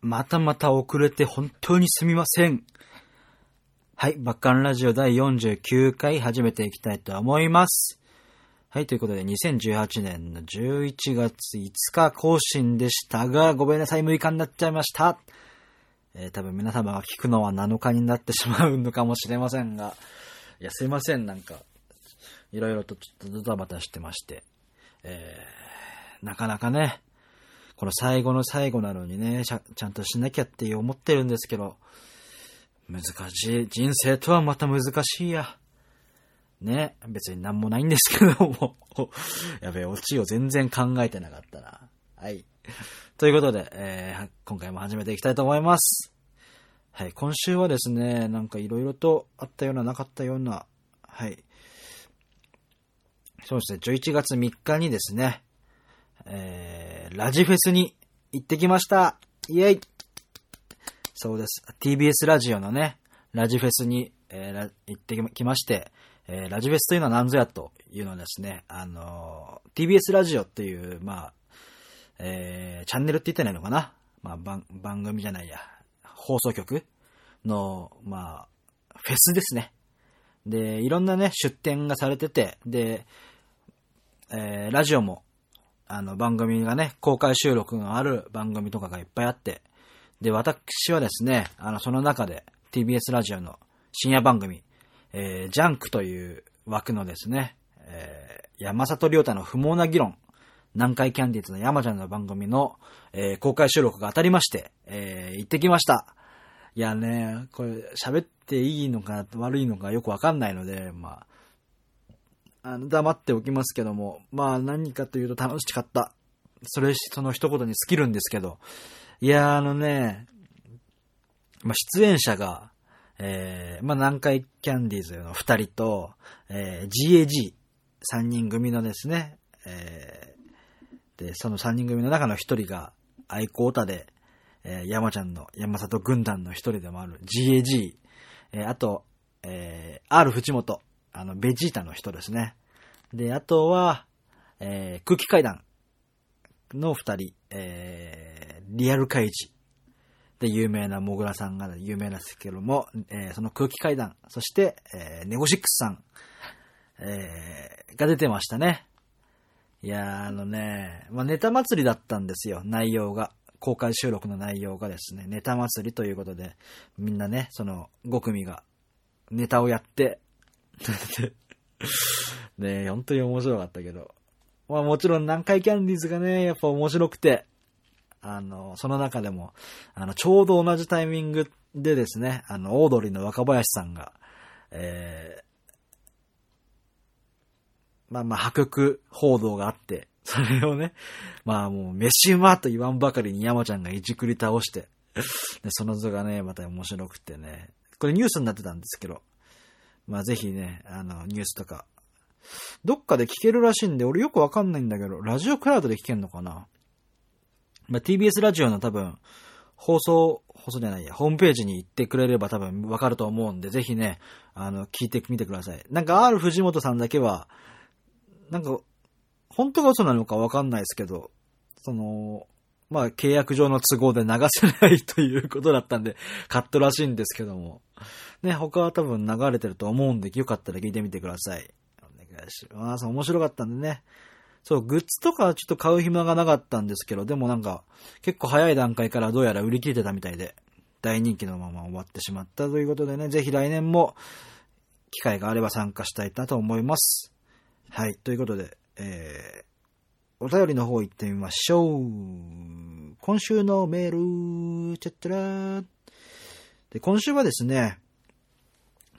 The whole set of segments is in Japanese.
またまた遅れて本当にすみません。はい、バッカンラジオ第49回始めていきたいと思います。はい、ということで2018年の11月5日更新でしたが、ごめんなさい、6日になっちゃいました。えー多分皆様が聞くのは7日になってしまうのかもしれませんが、いや、すいません、なんか、いろいろとちょっとドタバタしてまして、えー、なかなかね、この最後の最後なのにね、ちゃんとしなきゃって思ってるんですけど、難しい。人生とはまた難しいや。ね。別になんもないんですけども。やべえ、オチを全然考えてなかったな。はい。ということで、えー今回も始めていきたいと思います。はい。今週はですね、なんかいろいろとあったような、なかったような、はい。そうですね、11月3日にですね、えー、ラジフェスに行ってきました。イェイそうです。TBS ラジオのね、ラジフェスに、えー行ってきまして、えーラジフェスというのは何ぞやというのはですね、あのー TBS ラジオっていう、まあ、えーチャンネルって言ったらいいのかなまあ、番、番組じゃないや、放送局の、まあ、フェスですね。で、いろんなね、出展がされてて、で、えーラジオも、あの、番組がね、公開収録がある番組とかがいっぱいあって、で、私はですね、あの、その中で TBS ラジオの深夜番組、えージャンクという枠のですね、えー山里亮太の不毛な議論、南海キャンディーズの山ちゃんの番組の、えー公開収録が当たりまして、えー行ってきました。いやね、これ喋っていいのか悪いのかよくわかんないので、まあ、あの、黙っておきますけども、まあ何かというと楽しかった。それ、その一言に尽きるんですけど、いや、あのね、まあ出演者が、えー、まあ南海キャンディーズの二人と、えー、GAG、三人組のですね、えー、で、その三人組の中の一人が、愛好歌で、えー、山ちゃんの、山里軍団の一人でもある GAG、えーあと、えー、R 藤本、あの、ベジータの人ですね。で、あとは、えー、空気階段の二人、えー、リアル怪事で有名なモグラさんが有名なんですけども、えーその空気階段、そして、えーネゴシックスさん、えーが出てましたね。いやー、あのね、まあ、ネタ祭りだったんですよ、内容が。公開収録の内容がですね、ネタ祭りということで、みんなね、その5組がネタをやって、ね本当に面白かったけど。まあもちろん南海キャンディーズがね、やっぱ面白くて、あの、その中でも、あの、ちょうど同じタイミングでですね、あの、オードリーの若林さんが、えーまあまあ破局報道があって、それをね、まあもう、飯うまと言わんばかりに山ちゃんがいじくり倒して、でその図がね、また面白くてね、これニュースになってたんですけど、まあぜひね、あの、ニュースとか、どっかで聞けるらしいんで、俺よくわかんないんだけど、ラジオクラウドで聞けんのかな？まあ TBS ラジオの多分、放送、放送じゃないや、ホームページに行ってくれれば多分わかると思うんで、ぜひね、あの、聞いてみてください。なんか R 藤本さんだけは、なんか、本当が嘘なのかわかんないですけど、その、まあ、契約上の都合で流せないということだったんで、カットらしいんですけども。ね、他は多分流れてると思うんで、よかったら聞いてみてください。願いします。面白かったんでね。そう、グッズとかはちょっと買う暇がなかったんですけど、でもなんか、結構早い段階からどうやら売り切れてたみたいで、大人気のまま終わってしまったということでね、ぜひ来年も、機会があれば参加したいなと思います。はい。ということで、えー、お便りの方行ってみましょう。今週のメール、ちゃったらーで、今週はですね、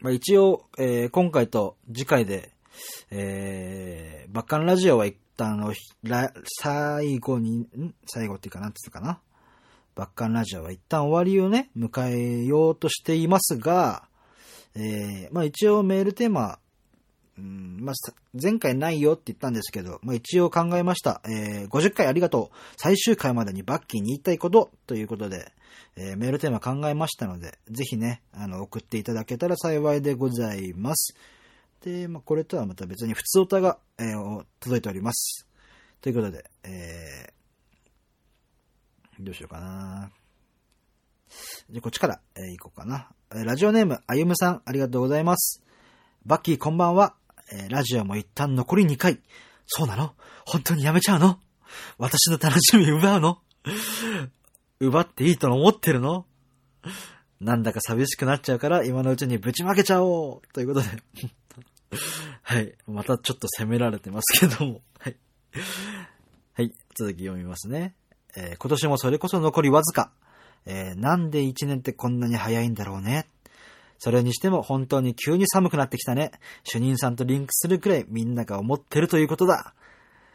まあ、一応、えー今回と次回で、えー、バッカンラジオは一旦おひ、最後に、ん？最後っていうかなんていうかな？バッカンラジオは一旦終わりをね、迎えようとしていますが、えー、まあ一応メールテーマ、うんまあ、前回ないよって言ったんですけど、まあ、一応考えました。えー、50回ありがとう。最終回までにバッキーに言いたいことということで、えーメールテーマ考えましたので、ぜひね、あの、送っていただけたら幸いでございます。で、まあ、これとはまた別に普通歌が、えー届いております。ということで、えー、どうしようかな。じゃ、こっちから、えー、行こうかな。え、ラジオネーム、あゆむさん、ありがとうございます。バッキーこんばんは。えー、ラジオも一旦残り2回。そうなの？本当にやめちゃうの？私の楽しみ奪うの？奪っていいと思ってるの？なんだか寂しくなっちゃうから今のうちにぶちまけちゃおうということで はい。またちょっと責められてますけども。はい。はい。続き読みますね。えー、今年もそれこそ残りわずか。えー、なんで一年ってこんなに早いんだろうね。それにしても本当に急に寒くなってきたね。主任さんとリンクするくらいみんなが思ってるということだ。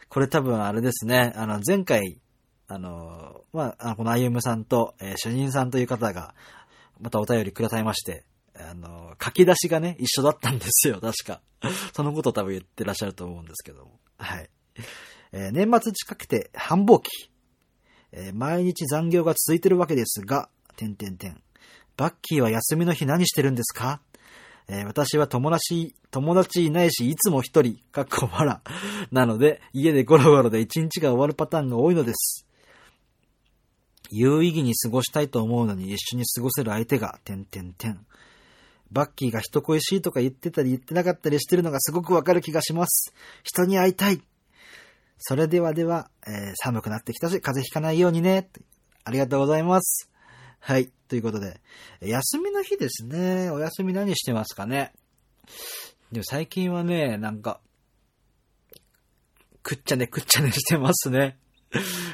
これ多分あれですね。あの、前回、あの、まあ、このあゆむさんと、えー、主任さんという方が、またお便りくださいまして、あの、書き出しがね、一緒だったんですよ、確か。そのこと多分言ってらっしゃると思うんですけども。はい。えー、年末近くて繁忙期。えー、毎日残業が続いてるわけですが、てんてんてん。バッキーは休みの日何してるんですか？えー、私は友達、友達いないし、いつも一人、かっこ笑。なので、家でゴロゴロで一日が終わるパターンが多いのです。有意義に過ごしたいと思うのに一緒に過ごせる相手が、てんてんてん。バッキーが人恋しいとか言ってたり言ってなかったりしてるのがすごくわかる気がします。人に会いたい。それではでは、えー、寒くなってきたし、風邪ひかないようにね。ありがとうございます。はい。ということで、休みの日ですね。お休み何してますかね。でも最近はね、なんか、くっちゃねくっちゃねしてますね。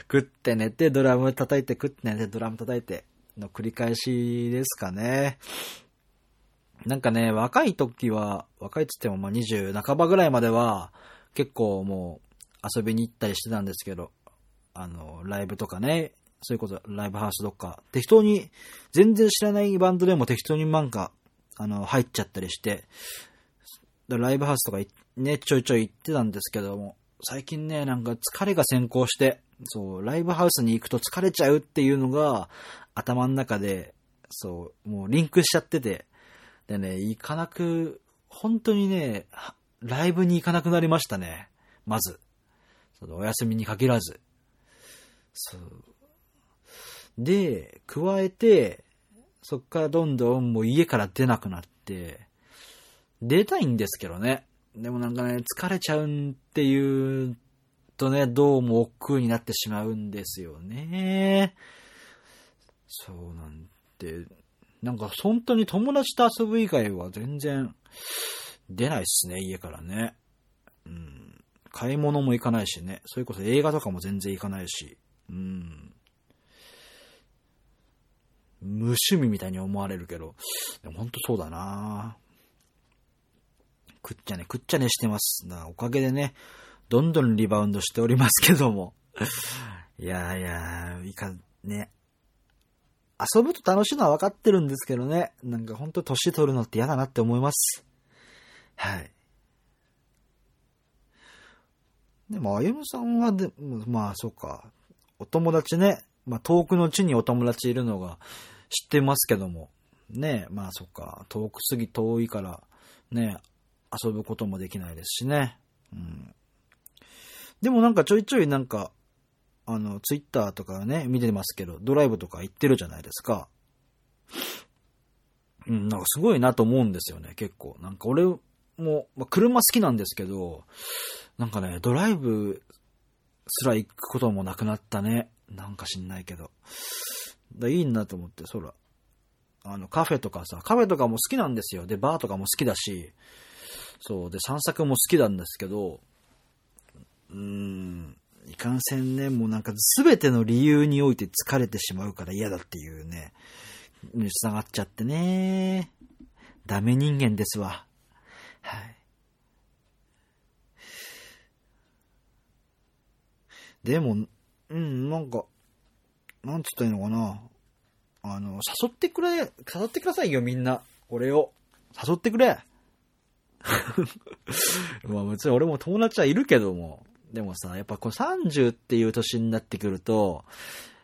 食って寝て、ドラム叩いて、食って寝て、ドラム叩いて、の繰り返しですかね。なんかね、若い時は、若いっつってもまあ20半ばぐらいまでは、結構もう遊びに行ったりしてたんですけど、あの、ライブとかね、そういうこと、ライブハウスどっか、適当に、全然知らないバンドでも適当になんか、あの、入っちゃったりして、ライブハウスとかね、ちょいちょい行ってたんですけども、最近ね、なんか疲れが先行して、そう、ライブハウスに行くと疲れちゃうっていうのが、頭の中で、そう、もうリンクしちゃってて、でね、行かなく、本当にね、ライブに行かなくなりましたね。まず。そのお休みに限らず。そう。で、加えて、そっからどんどんもう家から出なくなって、出たいんですけどね。でもなんかね、疲れちゃうっていうとね、どうも億劫になってしまうんですよね。そうなんて、なんか本当に友達と遊ぶ以外は全然出ないっすね、家からね。うん。買い物も行かないしね。それこそ映画とかも全然行かないし。うん。無趣味みたいに思われるけど、でも本当そうだなくっちゃね、くっちゃねしてます。なおかげでね、どんどんリバウンドしておりますけども。いやいや、いか、ね。遊ぶと楽しいのは分かってるんですけどね。なんかほんと年取るのって嫌だなって思います。はい。でも、あゆむさんはで、まあ、そうか。お友達ね。まあ、遠くの地にお友達いるのが知ってますけども。ねまあ、そっか。遠くすぎ遠いから、ね遊ぶこともできないですしね。うん。でもなんかちょいちょいなんか、あの、ツイッターとかね、見てますけど、ドライブとか行ってるじゃないですか。うん、なんかすごいなと思うんですよね、結構。なんか俺も、まあ、車好きなんですけど、なんかね、ドライブすら行くこともなくなったね。なんか知んないけど。だいいなと思って、そら。あの、カフェとかさ、カフェとかも好きなんですよ。で、バーとかも好きだし、そう、で、散策も好きなんですけど、うーん、いかんせんね、もうなんか全ての理由において疲れてしまうから嫌だっていうね、に繋がっちゃってね。ダメ人間ですわ。はい。でも、うん、なんか、なんつったらいいのかな。あの、誘ってくれ、誘ってくださいよ、みんな。俺を。誘ってくれ。まあ別に俺も友達はいるけども、でもさ、やっぱこの30っていう年になってくると、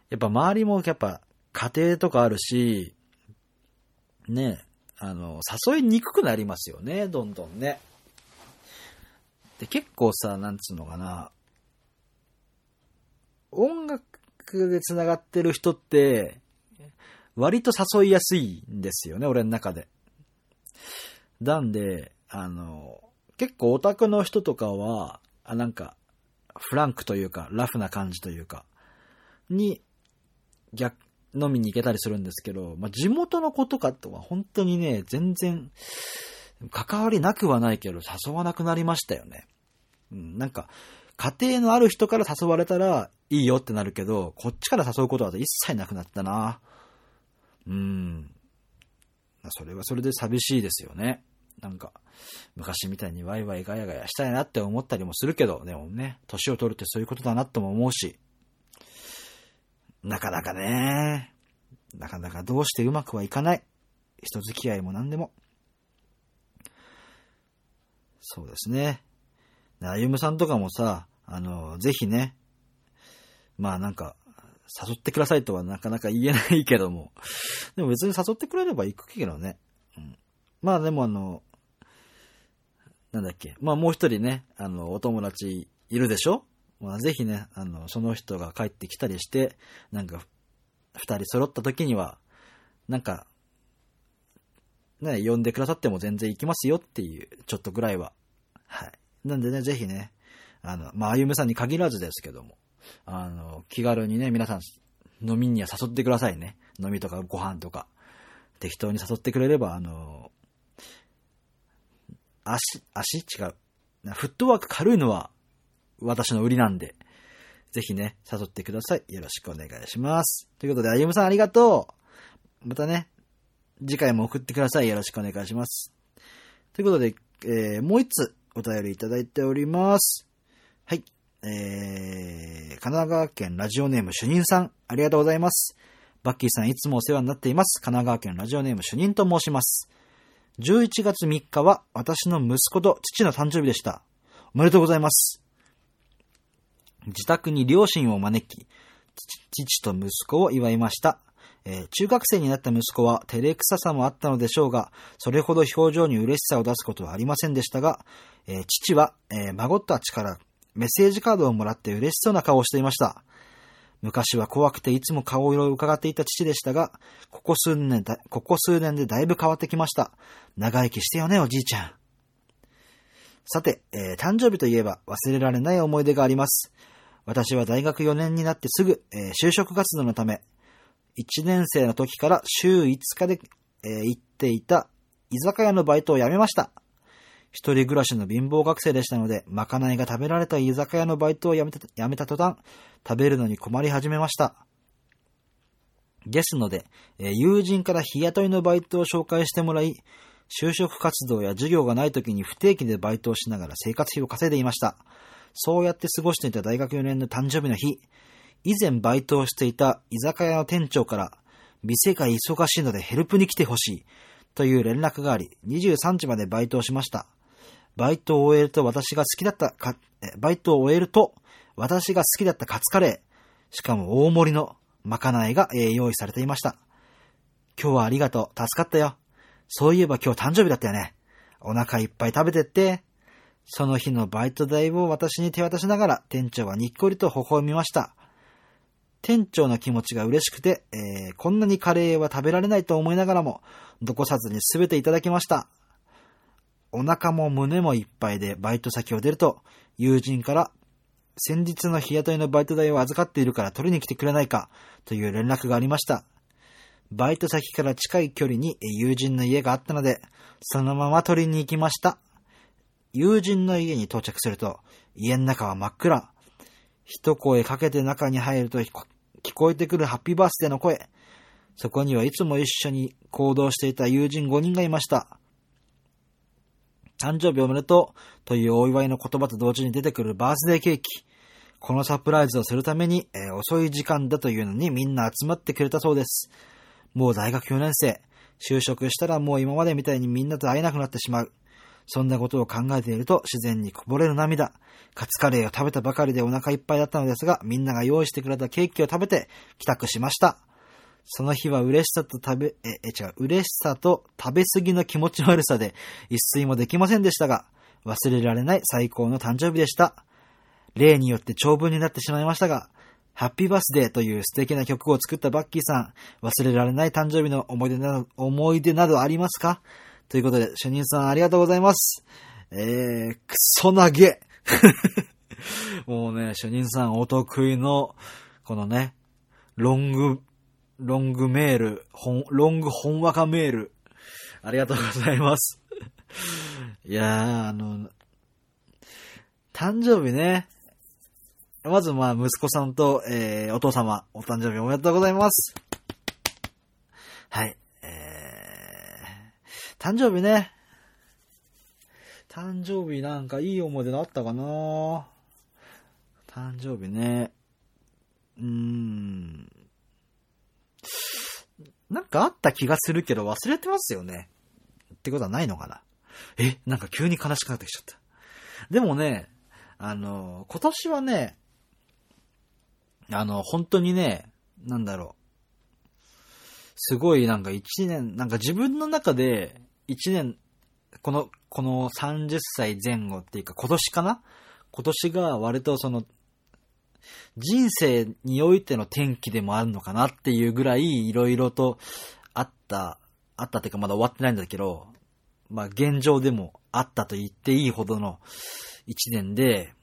やっぱ周りもやっぱ家庭とかあるし、ね、あの、誘いにくくなりますよね、どんどんね。で、結構さ、なんつうのかな、音楽で繋がってる人って、割と誘いやすいんですよね、俺の中で。なんで、あの、結構オタクの人とかは、あ、なんか、フランクというか、ラフな感じというか、に、逆、飲みに行けたりするんですけど、まあ、地元の子とかとは本当にね、全然、関わりなくはないけど、誘わなくなりましたよね。うん、なんか、家庭のある人から誘われたらいいよってなるけど、こっちから誘うことは一切なくなったな。うん。それはそれで寂しいですよね。なんか、昔みたいにワイワイガヤガヤしたいなって思ったりもするけど、でもね、年を取るってそういうことだなとも思うし、なかなかね、なかなかどうしてうまくはいかない。人付き合いも何でも。そうですね。あゆむさんとかもさ、あの、ぜひね、まあなんか、誘ってくださいとはなかなか言えないけども。でも別に誘ってくれれば行くけどね。うん、まあでもあの、なんだっけ。まあもう一人ね、あの、お友達いるでしょ？まあぜひね、あの、その人が帰ってきたりして、なんか、二人揃った時には、なんか、ね、呼んでくださっても全然行きますよっていう、ちょっとぐらいは。はい。なんでね、ぜひね、あの、まあ、あゆむさんに限らずですけども、あの、気軽にね、皆さん飲みには誘ってくださいね。飲みとかご飯とか。適当に誘ってくれれば、あの、足、足？違う。フットワーク軽いのは私の売りなんで、ぜひね、誘ってください。よろしくお願いします。ということで、あゆむさんありがとう。またね、次回も送ってください。よろしくお願いします。ということで、えー、もう一つお便りいただいております。はい。えー、神奈川県ラジオネーム主任さん、ありがとうございます。バッキーさんいつもお世話になっています。神奈川県ラジオネーム主任と申します。11月3日は私の息子と父の誕生日でした。おめでとうございます。自宅に両親を招き、父と息子を祝いました。えー、中学生になった息子は照れくささもあったのでしょうが、それほど表情に嬉しさを出すことはありませんでしたが、えー、父は、えー、孫たちからメッセージカードをもらって嬉しそうな顔をしていました。昔は怖くていつも顔色を伺っていた父でしたが、ここ数年だ、ここ数年でだいぶ変わってきました。長生きしてよね、おじいちゃん。さて、えー、誕生日といえば忘れられない思い出があります。私は大学4年になってすぐ、えー、就職活動のため、1年生の時から週5日で、えー、行っていた居酒屋のバイトを辞めました。一人暮らしの貧乏学生でしたので、まかないが食べられた居酒屋のバイトを辞めた辞めた途端、食べるのに困り始めました。ですので、えー、友人から日雇いのバイトを紹介してもらい、就職活動や授業がない時に不定期でバイトをしながら生活費を稼いでいました。そうやって過ごしていた大学4年の誕生日の日、以前バイトをしていた居酒屋の店長から、店が忙しいのでヘルプに来てほしい、という連絡があり、23時までバイトをしました。バイトを終えると私が好きだったか、バイトを終えると、私が好きだったカツカレー、しかも大盛りのまかないが用意されていました。今日はありがとう。助かったよ。そういえば今日誕生日だったよね。お腹いっぱい食べてって。その日のバイト代を私に手渡しながら店長はにっこりと微笑みました。店長の気持ちが嬉しくて、えー、こんなにカレーは食べられないと思いながらも、どこさずに全ていただきました。お腹も胸もいっぱいでバイト先を出ると、友人から、先日の日雇いのバイト代を預かっているから取りに来てくれないか、という連絡がありました。バイト先から近い距離に友人の家があったので、そのまま取りに行きました。友人の家に到着すると、家の中は真っ暗。一声かけて中に入ると聞こえてくるハッピーバースデーの声。そこにはいつも一緒に行動していた友人5人がいました。誕生日おめでとうというお祝いの言葉と同時に出てくるバースデーケーキ。このサプライズをするために、えー、遅い時間だというのにみんな集まってくれたそうです。もう大学4年生。就職したらもう今までみたいにみんなと会えなくなってしまう。そんなことを考えていると自然にこぼれる涙。カツカレーを食べたばかりでお腹いっぱいだったのですが、みんなが用意してくれたケーキを食べて帰宅しました。その日は嬉しさと食べ、え、え、違う、嬉しさと食べ過ぎの気持ち悪さで一睡もできませんでしたが、忘れられない最高の誕生日でした。例によって長文になってしまいましたが、ハッピーバースデーという素敵な曲を作ったバッキーさん、忘れられない誕生日の思い出など、思い出などありますか？ということで、主任さんありがとうございます。えー、クソ投げ もうね、主任さんお得意の、このね、ロング、ロングメール、ロング本話かメール、ありがとうございます。いやー、あの、誕生日ね、まずまあ、息子さんと、えー、お父様、お誕生日おめでとうございます。はい。えー、誕生日ね。誕生日なんかいい思い出のあったかな誕生日ね。うーん。なんかあった気がするけど忘れてますよね。ってことはないのかなえ、なんか急に悲しくなってきちゃった。でもね、あの、今年はね、あの、本当にね、なんだろう。すごいなんか一年、なんか自分の中で一年、この、この30歳前後っていうか今年かな？今年が割とその、人生においての転機でもあるのかなっていうぐらいいろいろとあった、あったっていうかまだ終わってないんだけど、まあ現状でもあったと言っていいほどの一年で、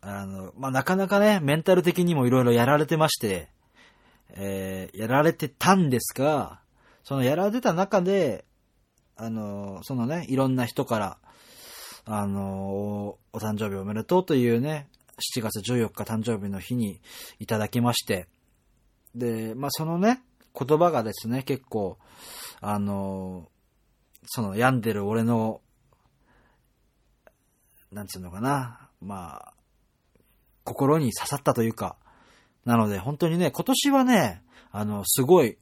あの、まあ、なかなかね、メンタル的にもいろいろやられてまして、えー、やられてたんですが、そのやられてた中で、あの、そのね、いろんな人から、あの、お誕生日おめでとうというね、7月14日誕生日の日にいただきまして、で、まあ、そのね、言葉がですね、結構、あの、その病んでる俺の、なんつうのかな、まあ、心に刺さったというか、なので本当にね、今年はね、あの、すごい、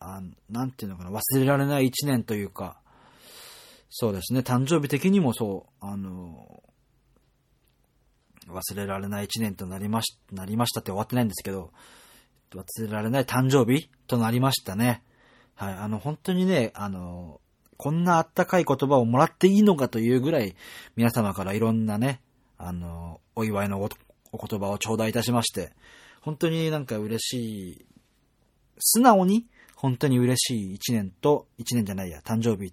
あなんていうのかな、忘れられない一年というか、そうですね、誕生日的にもそう、あの、忘れられない一年となりまし、なりましたって終わってないんですけど、忘れられない誕生日となりましたね。はい、あの、本当にね、あの、こんなあったかい言葉をもらっていいのかというぐらい、皆様からいろんなね、あの、お祝いのお言葉を頂戴いたしまして、本当になんか嬉しい、素直に本当に嬉しい一年と、一年じゃないや、誕生日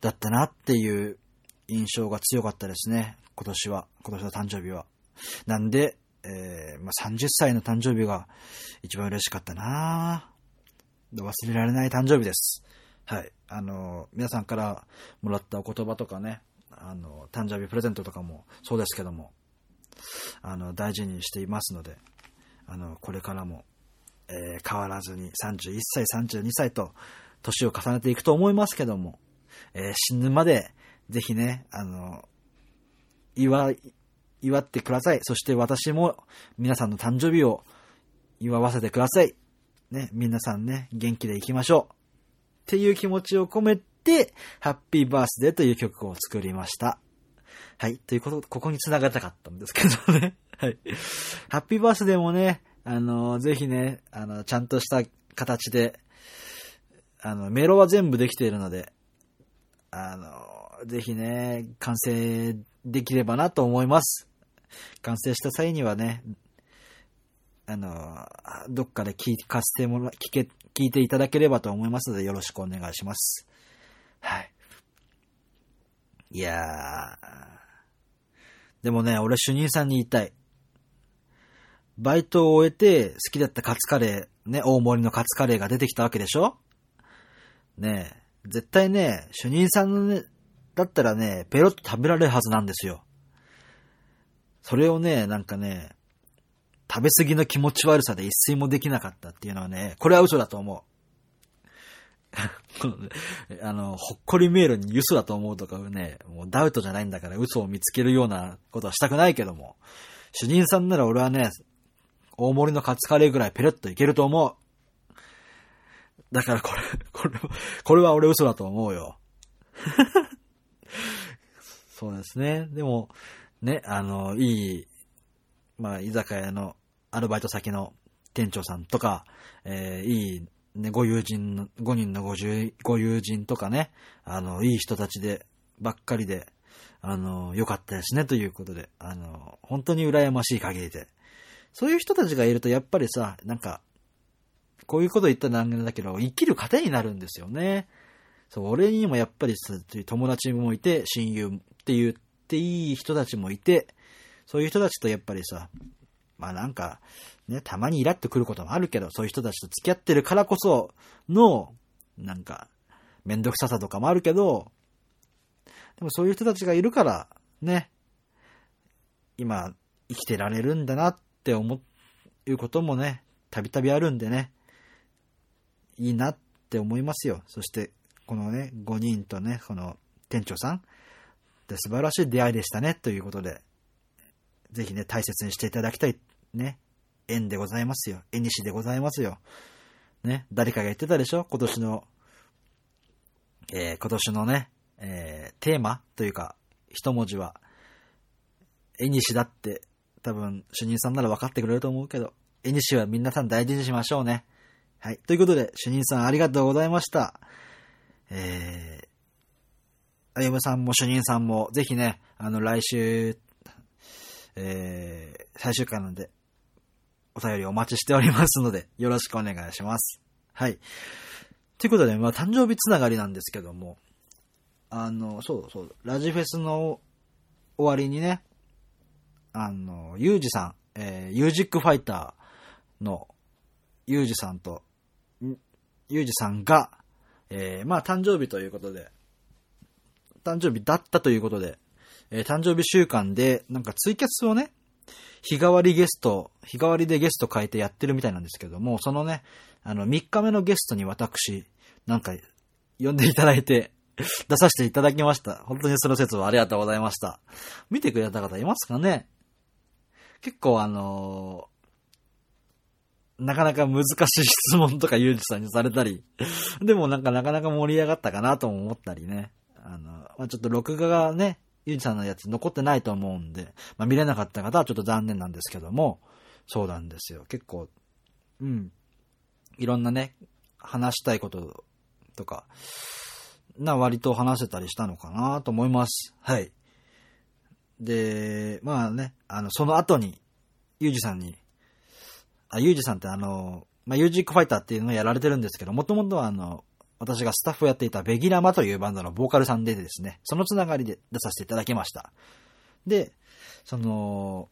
だったなっていう印象が強かったですね。今年は、今年の誕生日は。なんで、えー、まあ、30歳の誕生日が一番嬉しかったな忘れられない誕生日です。はい。あの、皆さんからもらったお言葉とかね、あの、誕生日プレゼントとかもそうですけども、あの、大事にしていますので、あの、これからも、えー、変わらずに31歳、32歳と、年を重ねていくと思いますけども、えー、死ぬまで、ぜひね、あの、祝、祝ってください。そして私も皆さんの誕生日を祝わせてください。ね、皆さんね、元気でいきましょう。っていう気持ちを込めて、ハッピーバースデーという曲を作りました。はい。ということ、ここに繋がりたかったんですけどね。はい。ハッピーバースデーもね、あの、ぜひね、あの、ちゃんとした形で、あの、メロは全部できているので、あの、ぜひね、完成できればなと思います。完成した際にはね、あの、どっかで聞かせてもら、聞け、聞いていただければと思いますので、よろしくお願いします。はい。いやー。でもね、俺主任さんに言いたい。バイトを終えて好きだったカツカレー、ね、大盛りのカツカレーが出てきたわけでしょ？ねえ、絶対ね、主任さんのね、だったらね、ペロッと食べられるはずなんですよ。それをね、なんかね、食べ過ぎの気持ち悪さで一睡もできなかったっていうのはね、これは嘘だと思う。あの、ほっこりメールに嘘だと思うとかね、もうダウトじゃないんだから嘘を見つけるようなことはしたくないけども、主任さんなら俺はね、大盛りのカツカレーぐらいペレッといけると思う。だからこれ、これ、これは俺嘘だと思うよ。そうですね。でも、ね、あの、いい、まあ、居酒屋のアルバイト先の店長さんとか、えー、いいね、ご友人5人のごご友人とかね、あの、いい人たちで、ばっかりで、あの、良かったですね、ということで、あの、本当に羨ましい限りで、そういう人たちがいるとやっぱりさ、なんか、こういうこと言ったらなんだけど、生きる糧になるんですよね。そう、俺にもやっぱり、友達もいて、親友って言っていい人たちもいて、そういう人たちとやっぱりさ、まあなんか、ね、たまにイラッとくることもあるけど、そういう人たちと付き合ってるからこその、なんか、めんどくささとかもあるけど、でもそういう人たちがいるから、ね、今、生きてられるんだなって思うこともね、たびたびあるんでね、いいなって思いますよ。そして、このね、5人とね、この店長さん、で素晴らしい出会いでしたね、ということで、ぜひね、大切にしていただきたい、ね、縁でございますよ。縁西でございますよ。ね、誰かが言ってたでしょ？今年の、えー、今年のね、えー、テーマというか、一文字は、縁西だって多分主任さんなら分かってくれると思うけど、絵西は皆さん大事にしましょうね。はい。ということで、主任さんありがとうございました。えー、あゆむさんも主任さんも、ぜひね、あの、来週、えー、最終回なので、お便りお待ちしておりますので、よろしくお願いします。はい。ということで、まあ、誕生日つながりなんですけども、あの、そうそう、ラジフェスの終わりにね、あの、ユージさん、えー、ユージックファイターのユージさんと、ユージさんが、えー、まあ、誕生日ということで、誕生日だったということで、えー、誕生日週間で、なんかツイキャスをね、日替わりゲスト、日替わりでゲスト変えてやってるみたいなんですけども、そのね、あの、3日目のゲストに私、なんか、呼んでいただいて、出させていただきました。本当にその説はありがとうございました。見てくれた方いますかね？結構あのー、なかなか難しい質問とかゆうじさんにされたり、でもなんかなかなか盛り上がったかなとも思ったりね。あの、まあ、ちょっと録画がね、ゆうじさんのやつ残ってないと思うんで、まあ、見れなかった方はちょっと残念なんですけども、そうなんですよ。結構、うん。いろんなね、話したいこととか、な割と話せたりしたのかなと思います。はい。で、まあね、あの、その後に、ユージさんに、あ、ユージさんってあの、まあ、ユージックファイターっていうのをやられてるんですけど、もともとはあの、私がスタッフをやっていたベギラマというバンドのボーカルさんでですね、そのつながりで出させていただきました。で、その、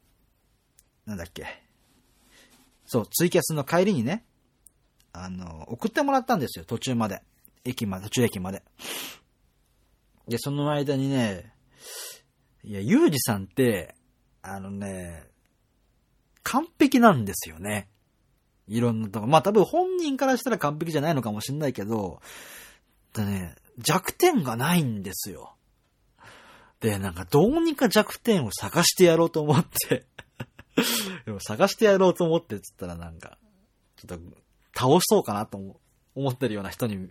なんだっけ。そう、ツイキャスの帰りにね、あの、送ってもらったんですよ、途中まで。駅まで、途中駅まで。で、その間にね、いや、ゆうじさんって、あのね、完璧なんですよね。いろんなとこ。まあ多分本人からしたら完璧じゃないのかもしんないけど、でね、弱点がないんですよ。で、なんかどうにか弱点を探してやろうと思って でも探してやろうと思ってっつったらなんか、ちょっと倒そうかなと思ってるような人に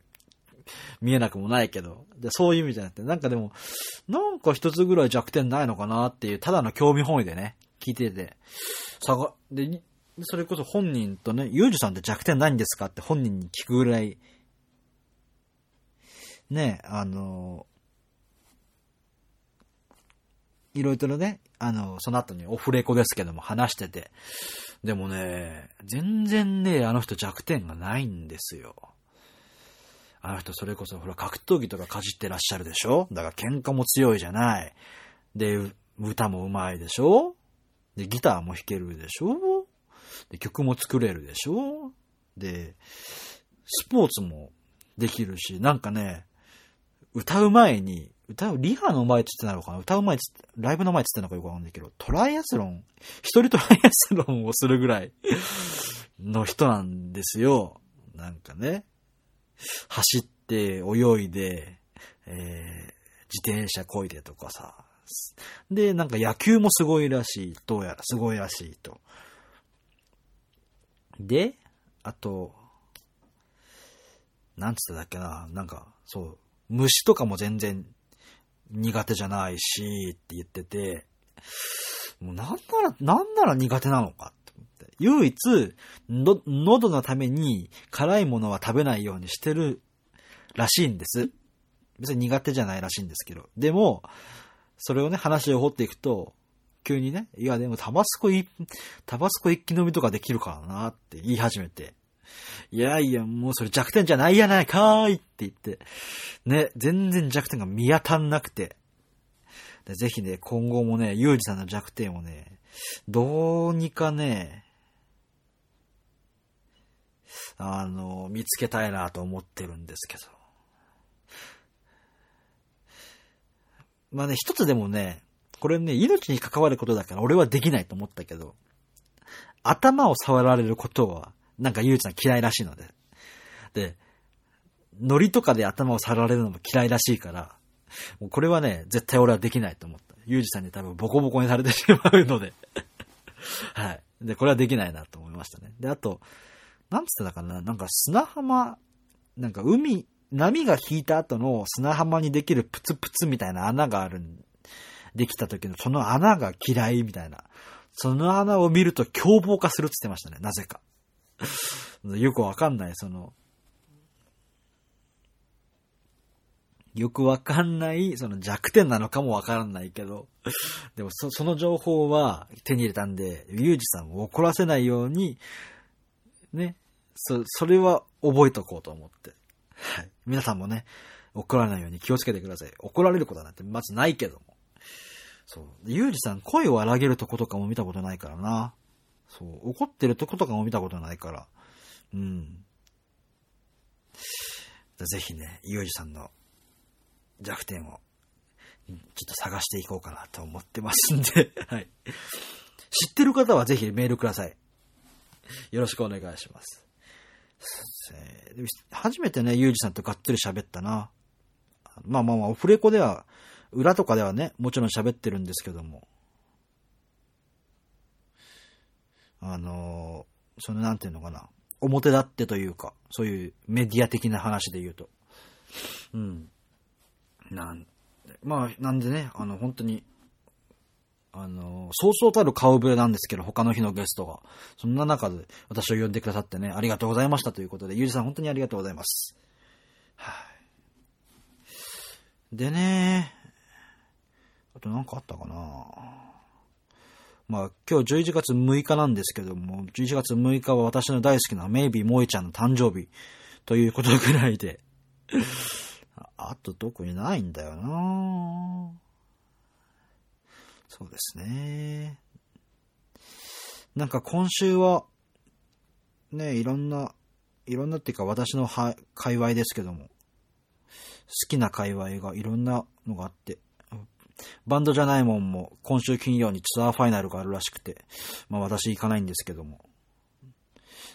見えなくもないけど、でそういう意味じゃなくて、なんかでも、なんか一つぐらい弱点ないのかなっていう、ただの興味本位でね、聞いてて、さが、で、それこそ本人とね、ゆうじさんって弱点ないんですかって本人に聞くぐらい、ね、あの、いろいろとね、あの、その後にオフレコですけども話してて、でもね、全然ね、あの人弱点がないんですよ。あの人それこそほら格闘技とかかじってらっしゃるでしょ？だから喧嘩も強いじゃない。で、歌も上手いでしょ？で、ギターも弾けるでしょ？で、曲も作れるでしょ？で、スポーツもできるし、なんかね、歌う前に、歌う、リハの前って言ってたのかな？歌う前って、ライブの前って言ってたのかよくわかんないけど、トライアスロン、一人トライアスロンをするぐらいの人なんですよ。なんかね。走って、泳いで、えー、自転車こいでとかさ。で、なんか野球もすごいらしい。どうやらすごいらしいと。で、あと、なんつっただっけな、なんか、そう、虫とかも全然苦手じゃないし、って言ってて、もうなんなら、なんなら苦手なのかって唯一、の、喉のために辛いものは食べないようにしてるらしいんです。別に苦手じゃないらしいんですけど。でも、それをね、話を掘っていくと、急にね、いやでもタバスコい、タバスコ一気飲みとかできるからなって言い始めて、いやいや、もうそれ弱点じゃないやないかーいって言って、ね、全然弱点が見当たんなくて、でぜひね、今後もね、ユージさんの弱点をね、どうにかね、あの、見つけたいなと思ってるんですけど。まあね、一つでもね、これね、命に関わることだから俺はできないと思ったけど、頭を触られることは、なんかゆうちさん嫌いらしいので。で、ノリとかで頭を触られるのも嫌いらしいから、もうこれはね、絶対俺はできないと思った。ゆうじさんに多分ボコボコにされてしまうので はい。で、これはできないなと思いましたね。で、あと、なんつってたかな？なんか砂浜、なんか海、波が引いた後の砂浜にできるプツプツみたいな穴がある、できた時のその穴が嫌いみたいな。その穴を見ると凶暴化するって言ってましたね、なぜか。よくわかんない、その、よくわかんない、その弱点なのかもわからないけど、でもそその情報は手に入れたんで、ゆうじさんを怒らせないように、ね、そ、それは覚えとこうと思って。はい。皆さんもね、怒られないように気をつけてください。怒られることなんてまずないけども。そう。ゆうじさん、声を荒げるとことかも見たことないからな。そう。怒ってるとことかも見たことないから。うん。ぜひね、ゆうじさんの弱点を、ちょっと探していこうかなと思ってますんで、はい。知ってる方はぜひメールください。よろしくお願いします。初めてね、ゆうじさんとがっつり喋ったな。まあまあまあ、オフレコでは、裏とかではね、もちろん喋ってるんですけども。あの、そのなんていうのかな。表立ってというか、そういうメディア的な話で言うと。うん。なん、まあ、なんでね、あの、本当に、あの、そうそうたる顔ぶれなんですけど、他の日のゲストが。そんな中で私を呼んでくださってね、ありがとうございましたということで、ゆうじさん本当にありがとうございます。はい、でね、あとなんかあったかなまあ、今日11月6日なんですけども、11月6日は私の大好きなメイビー萌えちゃんの誕生日ということぐらいであと特にないんだよなぁそうですね。なんか今週は、ね、いろんな、いろんなっていうか私のは界隈ですけども、好きな界隈がいろんなのがあって、バンドじゃないもんも今週金曜にツアーファイナルがあるらしくて、まあ私行かないんですけども。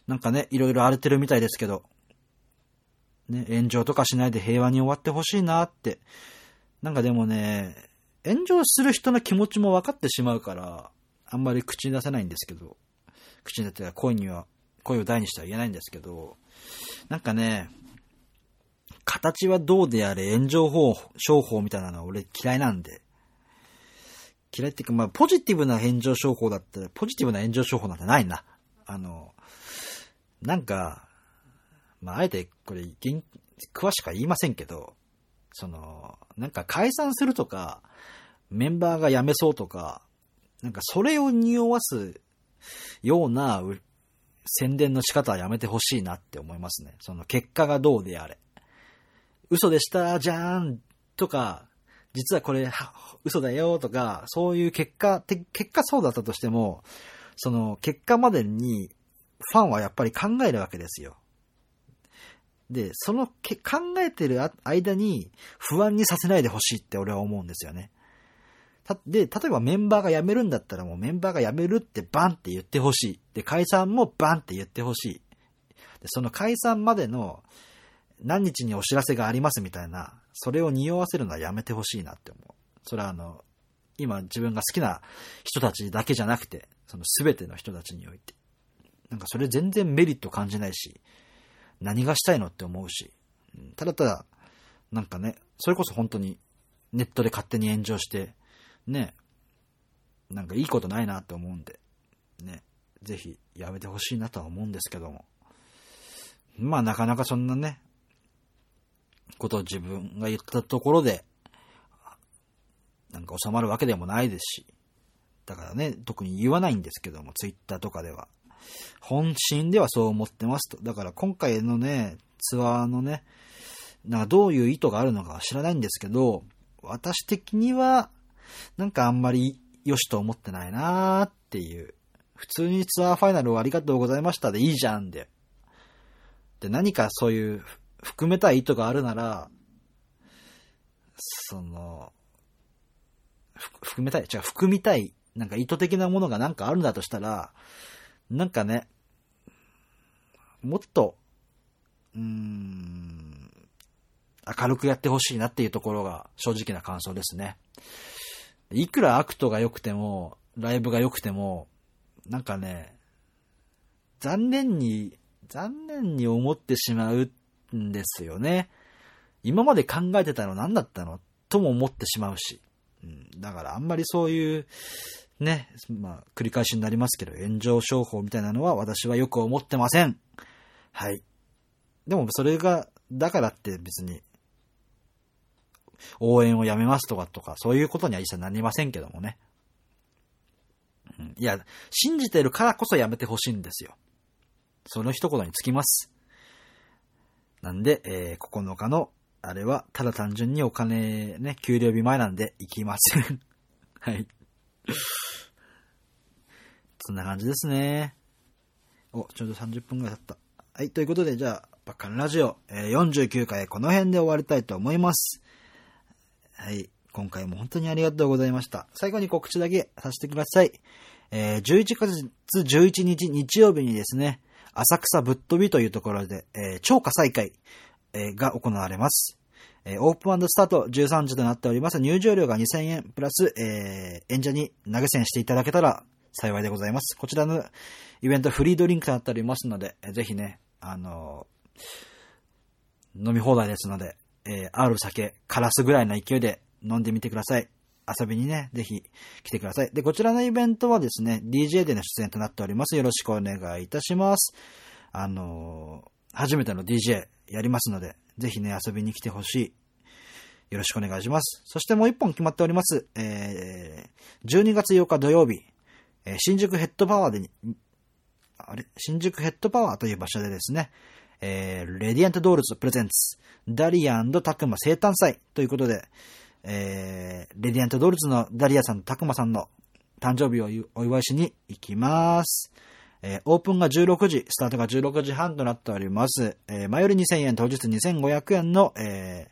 なんかね、いろいろ荒れてるみたいですけど、ね、炎上とかしないで平和に終わってほしいなって。なんかでもね、炎上する人の気持ちも分かってしまうから、あんまり口に出せないんですけど、口に出ては声には、声を大にしては言えないんですけど、なんかね、形はどうであれ炎上法、商法みたいなのは俺嫌いなんで。嫌いっていうか、まあ、ポジティブな炎上商法だったら、ポジティブな炎上商法なんてないな。あの、なんか、まあ、あえてこれ、詳しくは言いませんけど、その、なんか解散するとか、メンバーが辞めそうとか、なんかそれを匂わすような宣伝の仕方はやめてほしいなって思いますね。その結果がどうであれ。嘘でしたじゃーんとか、実はこれ嘘だよとか、そういう結果、結果そうだったとしても、その結果までにファンはやっぱり考えるわけですよ。で、そのけ考えてる間に不安にさせないでほしいって俺は思うんですよね。で、例えばメンバーが辞めるんだったらもうメンバーが辞めるってバンって言ってほしい。で、解散もバンって言ってほしい。で、その解散までの何日にお知らせがありますみたいな、それを匂わせるのはやめてほしいなって思う。それはあの、今自分が好きな人たちだけじゃなくて、その全ての人たちにおいて。なんかそれ全然メリット感じないし、何がしたいのって思うし、ただただ、なんかね、それこそ本当にネットで勝手に炎上して、ね、なんかいいことないなって思うんで、ね、ぜひやめてほしいなとは思うんですけども。まあなかなかそんなね、ことを自分が言ったところで、なんか収まるわけでもないですし、だからね、特に言わないんですけども、ツイッターとかでは。本心ではそう思ってますと。だから今回のね、ツアーのね、などういう意図があるのかは知らないんですけど、私的には、なんかあんまり良しと思ってないなーっていう。普通にツアーファイナルをありがとうございましたでいいじゃんで。で、何かそういう含めたい意図があるなら、その、含めたい、違う、含みたい、なんか意図的なものがなんかあるんだとしたら、なんかね、もっと、うーん、明るくやってほしいなっていうところが正直な感想ですね。いくらアクトが良くても、ライブが良くても、なんかね、残念に、残念に思ってしまうんですよね。今まで考えてたの何だったの？とも思ってしまうし。うん、だからあんまりそういう、ね、まあ、繰り返しになりますけど、炎上商法みたいなのは私はよく思ってません。はい。でもそれが、だからって別に、応援をやめますとかとか、そういうことには一切なりませんけどもね。うん、いや、信じてるからこそやめてほしいんですよ。その一言につきます。なんで、えー、9日の、あれは、ただ単純にお金、ね、給料日前なんで行きません。はい。そんな感じですね。お、ちょうど30分くらい経った。はい、ということで、じゃあ、バッカンラジオ、えー、49回この辺で終わりたいと思います。はい。今回も本当にありがとうございました。最後に告知だけさせてください。えー、11月11日日曜日にですね、浅草ぶっ飛びというところで、えー、超火災会、えー、が行われます。えー、オープンスタート13時となっております。入場料が2000円プラス、えー、演者に投げ銭していただけたら幸いでございます。こちらのイベントフリードリンクとなっておりますので、ぜひね、あのー、飲み放題ですので、えー、ある酒、カラスぐらいの勢いで飲んでみてください。遊びにね、ぜひ来てください。で、こちらのイベントはですね、DJ での出演となっております。よろしくお願いいたします。あのー、初めての DJ やりますので、ぜひね、遊びに来てほしい。よろしくお願いします。そしてもう一本決まっております。えー、12月8日土曜日、えー、新宿ヘッドパワーであれ？新宿ヘッドパワーという場所でですね、えー、レディアントドールズ presents、ダリアタクマ生誕祭ということで、えー、レディアントドールズのダリアさんとタクマさんの誕生日をお祝いしに行きます。えー、オープンが16時、スタートが16時半となっております。えー、前売り2000円、当日2500円の、え、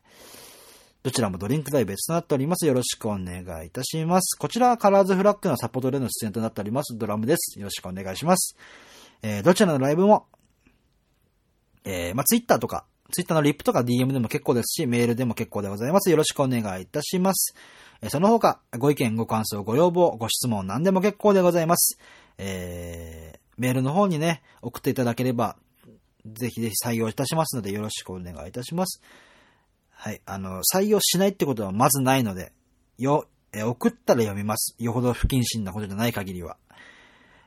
どちらもドリンク代別となっております。よろしくお願いいたします。こちらはカラーズフラッグのサポートでの出演となっております。ドラムです。よろしくお願いします。えー、どちらのライブも、えー、まあ、ツイッターとか、ツイッターのリップとか DM でも結構ですし、メールでも結構でございます。よろしくお願いいたします。えー、その他、ご意見、ご感想、ご要望、ご質問、何でも結構でございます。えー、メールの方にね、送っていただければ、ぜひぜひ採用いたしますので、よろしくお願いいたします。はい。あの、採用しないってことはまずないので、よ、え送ったら読みます。よほど不謹慎なことじゃない限りは。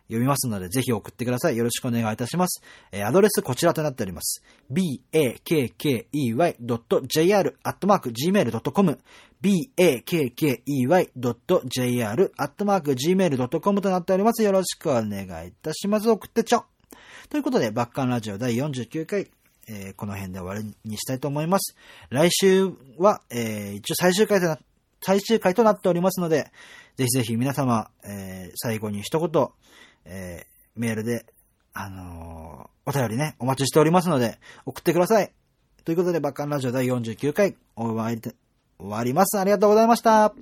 読みますので、ぜひ送ってください。よろしくお願いいたします。えー、アドレスこちらとなっております。bakkey.jr.gmail.com bakkey.jr.gmail.com となっております。よろしくお願いいたします。送ってちょということで、バッカンラジオ第49回、えー、この辺で終わりにしたいと思います。来週は、えー、一応最終回とな、最終回となっておりますので、ぜひぜひ皆様、えー、最後に一言、えー、メールで、あのー、お便りね、お待ちしておりますので、送ってください。ということで、バッカンラジオ第49回、終わり、終わります。ありがとうございました。